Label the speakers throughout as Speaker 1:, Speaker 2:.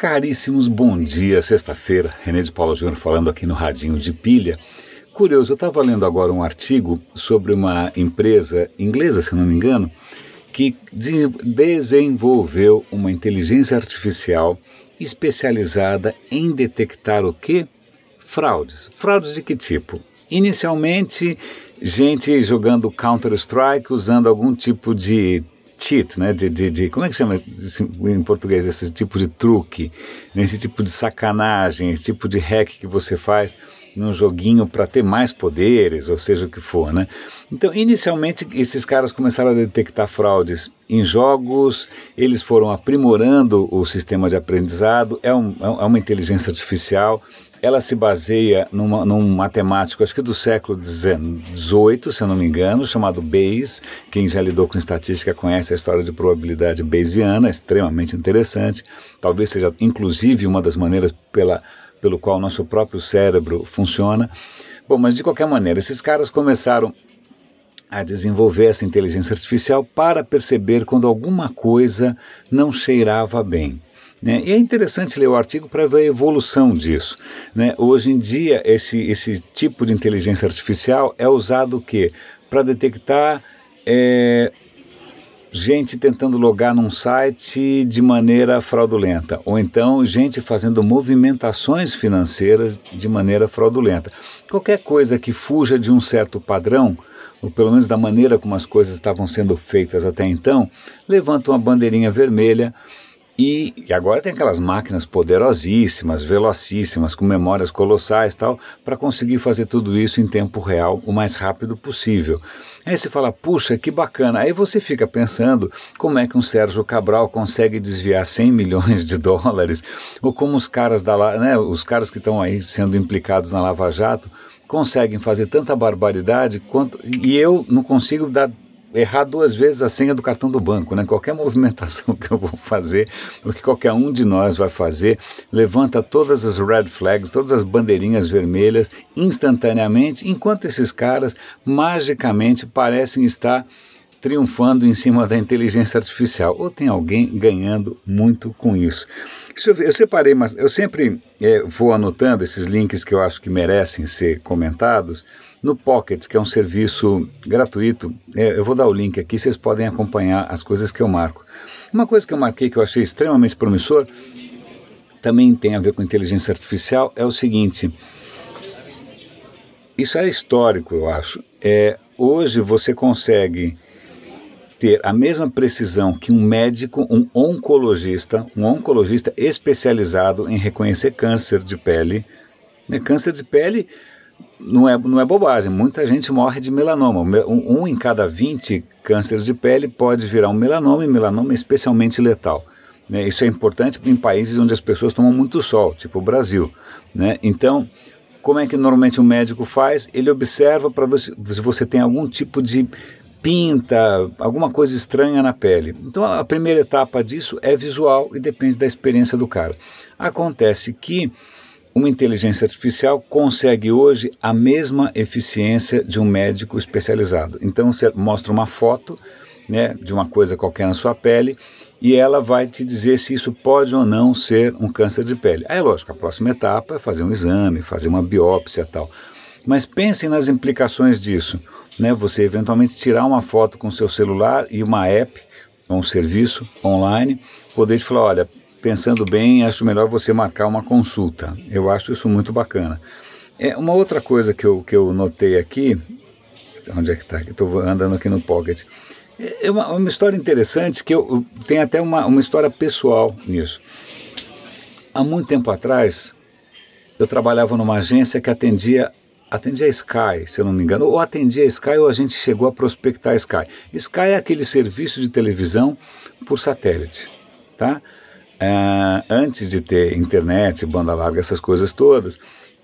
Speaker 1: Caríssimos, bom dia, sexta-feira. René de Paula Júnior falando aqui no Radinho de Pilha. Curioso, eu estava lendo agora um artigo sobre uma empresa inglesa, se não me engano, que desenvolveu uma inteligência artificial especializada em detectar o que? Fraudes. Fraudes de que tipo? Inicialmente, gente jogando Counter-Strike usando algum tipo de cheat, né? De, de, de, como é que chama em português esse tipo de truque, né? esse tipo de sacanagem, esse tipo de hack que você faz num joguinho para ter mais poderes, ou seja o que for, né? Então, inicialmente, esses caras começaram a detectar fraudes em jogos, eles foram aprimorando o sistema de aprendizado, é, um, é uma inteligência artificial, ela se baseia numa, num matemático, acho que do século XVIII, se eu não me engano, chamado Bayes. Quem já lidou com estatística conhece a história de probabilidade bayesiana, é extremamente interessante. Talvez seja, inclusive, uma das maneiras pela, pelo qual nosso próprio cérebro funciona. Bom, mas de qualquer maneira, esses caras começaram a desenvolver essa inteligência artificial para perceber quando alguma coisa não cheirava bem. Né? E é interessante ler o artigo para ver a evolução disso. Né? Hoje em dia, esse, esse tipo de inteligência artificial é usado o quê? Para detectar é, gente tentando logar num site de maneira fraudulenta, ou então gente fazendo movimentações financeiras de maneira fraudulenta. Qualquer coisa que fuja de um certo padrão, ou pelo menos da maneira como as coisas estavam sendo feitas até então, levanta uma bandeirinha vermelha e, e, agora tem aquelas máquinas poderosíssimas, velocíssimas, com memórias colossais tal, para conseguir fazer tudo isso em tempo real o mais rápido possível. Aí você fala, puxa, que bacana. Aí você fica pensando como é que um Sérgio Cabral consegue desviar 100 milhões de dólares, ou como os caras da, né, os caras que estão aí sendo implicados na Lava Jato conseguem fazer tanta barbaridade quanto e eu não consigo dar errar duas vezes a senha do cartão do banco, né? Qualquer movimentação que eu vou fazer, o que qualquer um de nós vai fazer, levanta todas as red flags, todas as bandeirinhas vermelhas instantaneamente, enquanto esses caras magicamente parecem estar triunfando em cima da inteligência artificial. Ou tem alguém ganhando muito com isso. Eu, eu, separei, mas eu sempre é, vou anotando esses links que eu acho que merecem ser comentados no Pocket, que é um serviço gratuito. É, eu vou dar o link aqui, vocês podem acompanhar as coisas que eu marco. Uma coisa que eu marquei que eu achei extremamente promissor, também tem a ver com inteligência artificial, é o seguinte. Isso é histórico, eu acho. É, hoje você consegue ter a mesma precisão que um médico, um oncologista, um oncologista especializado em reconhecer câncer de pele. Né? Câncer de pele não é, não é bobagem, muita gente morre de melanoma. Um, um em cada 20 cânceres de pele pode virar um melanoma e melanoma é especialmente letal. Né? Isso é importante em países onde as pessoas tomam muito sol, tipo o Brasil. Né? Então, como é que normalmente o médico faz? Ele observa para ver se você tem algum tipo de pinta, alguma coisa estranha na pele. Então a primeira etapa disso é visual e depende da experiência do cara. Acontece que uma inteligência artificial consegue hoje a mesma eficiência de um médico especializado. Então você mostra uma foto né, de uma coisa qualquer na sua pele e ela vai te dizer se isso pode ou não ser um câncer de pele. Aí, lógico, a próxima etapa é fazer um exame, fazer uma biópsia tal. Mas pensem nas implicações disso. Né? Você eventualmente tirar uma foto com seu celular e uma app, um serviço online, poder te falar, olha, pensando bem, acho melhor você marcar uma consulta. Eu acho isso muito bacana. É, uma outra coisa que eu, que eu notei aqui, onde é que está? Estou andando aqui no Pocket. É, é uma, uma história interessante que eu, eu tem até uma, uma história pessoal nisso. Há muito tempo atrás, eu trabalhava numa agência que atendia atendia a Sky, se eu não me engano, ou atendia a Sky ou a gente chegou a prospectar a Sky. Sky é aquele serviço de televisão por satélite, tá? É, antes de ter internet, banda larga, essas coisas todas,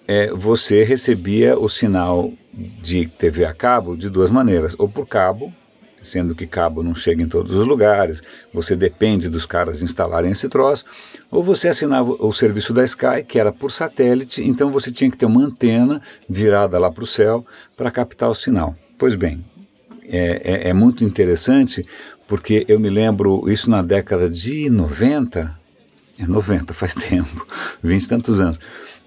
Speaker 1: é, você recebia o sinal de TV a cabo de duas maneiras, ou por cabo, sendo que cabo não chega em todos os lugares, você depende dos caras instalarem esse troço, ou você assinava o serviço da Sky, que era por satélite, então você tinha que ter uma antena virada lá para o céu para captar o sinal. Pois bem, é, é, é muito interessante porque eu me lembro isso na década de 90, É 90, faz tempo, 20 e tantos anos.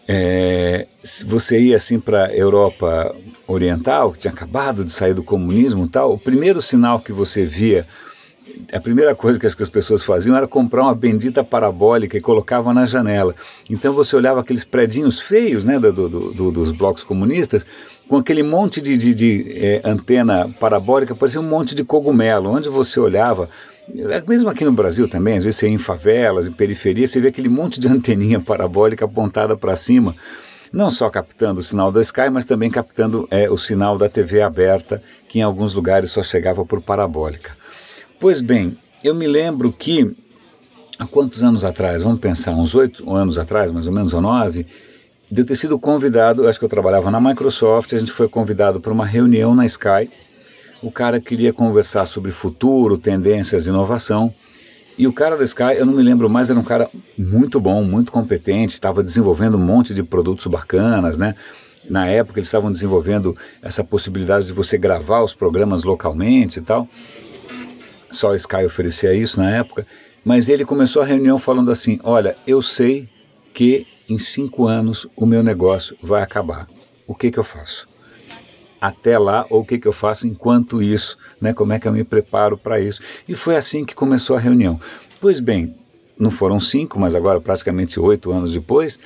Speaker 1: É, se você ia assim para a Europa Oriental, que tinha acabado de sair do comunismo e tal, o primeiro sinal que você via a primeira coisa que as, que as pessoas faziam era comprar uma bendita parabólica e colocavam na janela. Então você olhava aqueles predinhos feios né, do, do, do, dos blocos comunistas, com aquele monte de, de, de é, antena parabólica, parecia um monte de cogumelo. Onde você olhava, mesmo aqui no Brasil também, às vezes você ia em favelas, em periferia, você vê aquele monte de anteninha parabólica apontada para cima não só captando o sinal da Sky, mas também captando é, o sinal da TV aberta, que em alguns lugares só chegava por parabólica. Pois bem, eu me lembro que há quantos anos atrás, vamos pensar, uns oito anos atrás, mais ou menos, ou nove, de eu ter sido convidado, acho que eu trabalhava na Microsoft, a gente foi convidado para uma reunião na Sky. O cara queria conversar sobre futuro, tendências, inovação. E o cara da Sky, eu não me lembro mais, era um cara muito bom, muito competente, estava desenvolvendo um monte de produtos bacanas, né? Na época eles estavam desenvolvendo essa possibilidade de você gravar os programas localmente e tal. Só a Sky oferecia isso na época. Mas ele começou a reunião falando assim: Olha, eu sei que em cinco anos o meu negócio vai acabar. O que, que eu faço? Até lá, ou o que, que eu faço enquanto isso? Né? Como é que eu me preparo para isso? E foi assim que começou a reunião. Pois bem, não foram cinco, mas agora praticamente oito anos depois,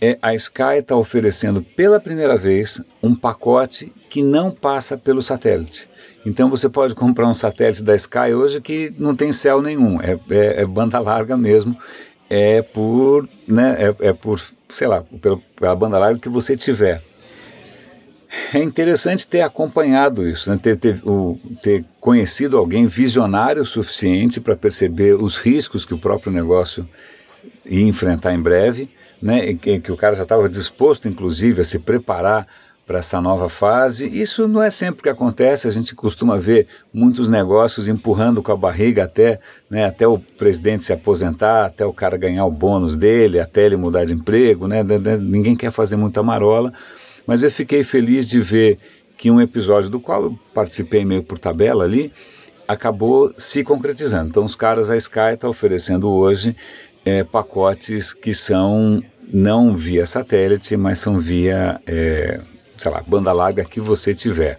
Speaker 1: é, a Sky está oferecendo pela primeira vez um pacote que não passa pelo satélite. Então você pode comprar um satélite da Sky hoje que não tem céu nenhum, é, é, é banda larga mesmo, é por, né, é, é por, sei lá, pela, pela banda larga que você tiver. É interessante ter acompanhado isso, né? ter, ter, o, ter conhecido alguém visionário o suficiente para perceber os riscos que o próprio negócio ia enfrentar em breve, né? que, que o cara já estava disposto, inclusive, a se preparar para essa nova fase. Isso não é sempre que acontece, a gente costuma ver muitos negócios empurrando com a barriga até, né, até o presidente se aposentar, até o cara ganhar o bônus dele, até ele mudar de emprego, né, ninguém quer fazer muita marola, mas eu fiquei feliz de ver que um episódio do qual eu participei meio por tabela ali, acabou se concretizando. Então os caras, a Sky está oferecendo hoje é, pacotes que são não via satélite, mas são via é, sei lá, banda larga que você tiver.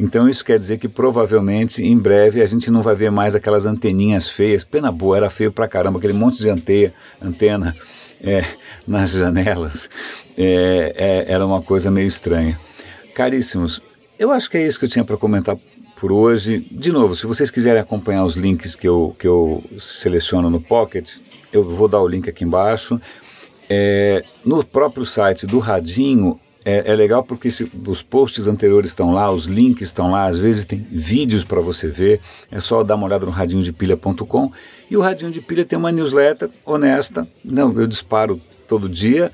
Speaker 1: Então isso quer dizer que provavelmente em breve a gente não vai ver mais aquelas anteninhas feias. Pena boa, era feio pra caramba, aquele monte de anteia, antena é, nas janelas. É, é, era uma coisa meio estranha. Caríssimos, eu acho que é isso que eu tinha para comentar por hoje. De novo, se vocês quiserem acompanhar os links que eu, que eu seleciono no Pocket, eu vou dar o link aqui embaixo. É, no próprio site do Radinho é, é legal porque se, os posts anteriores estão lá, os links estão lá, às vezes tem vídeos para você ver. É só dar uma olhada no radinhodepilha.com. E o Radinho de Pilha tem uma newsletter honesta. Não, eu disparo todo dia.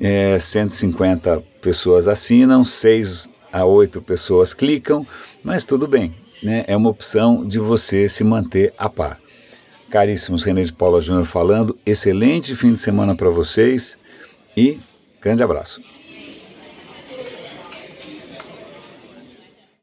Speaker 1: É, 150 pessoas assinam, 6 a 8 pessoas clicam, mas tudo bem. Né? É uma opção de você se manter a par. Caríssimos, René de Paula Júnior falando. Excelente fim de semana para vocês e grande abraço.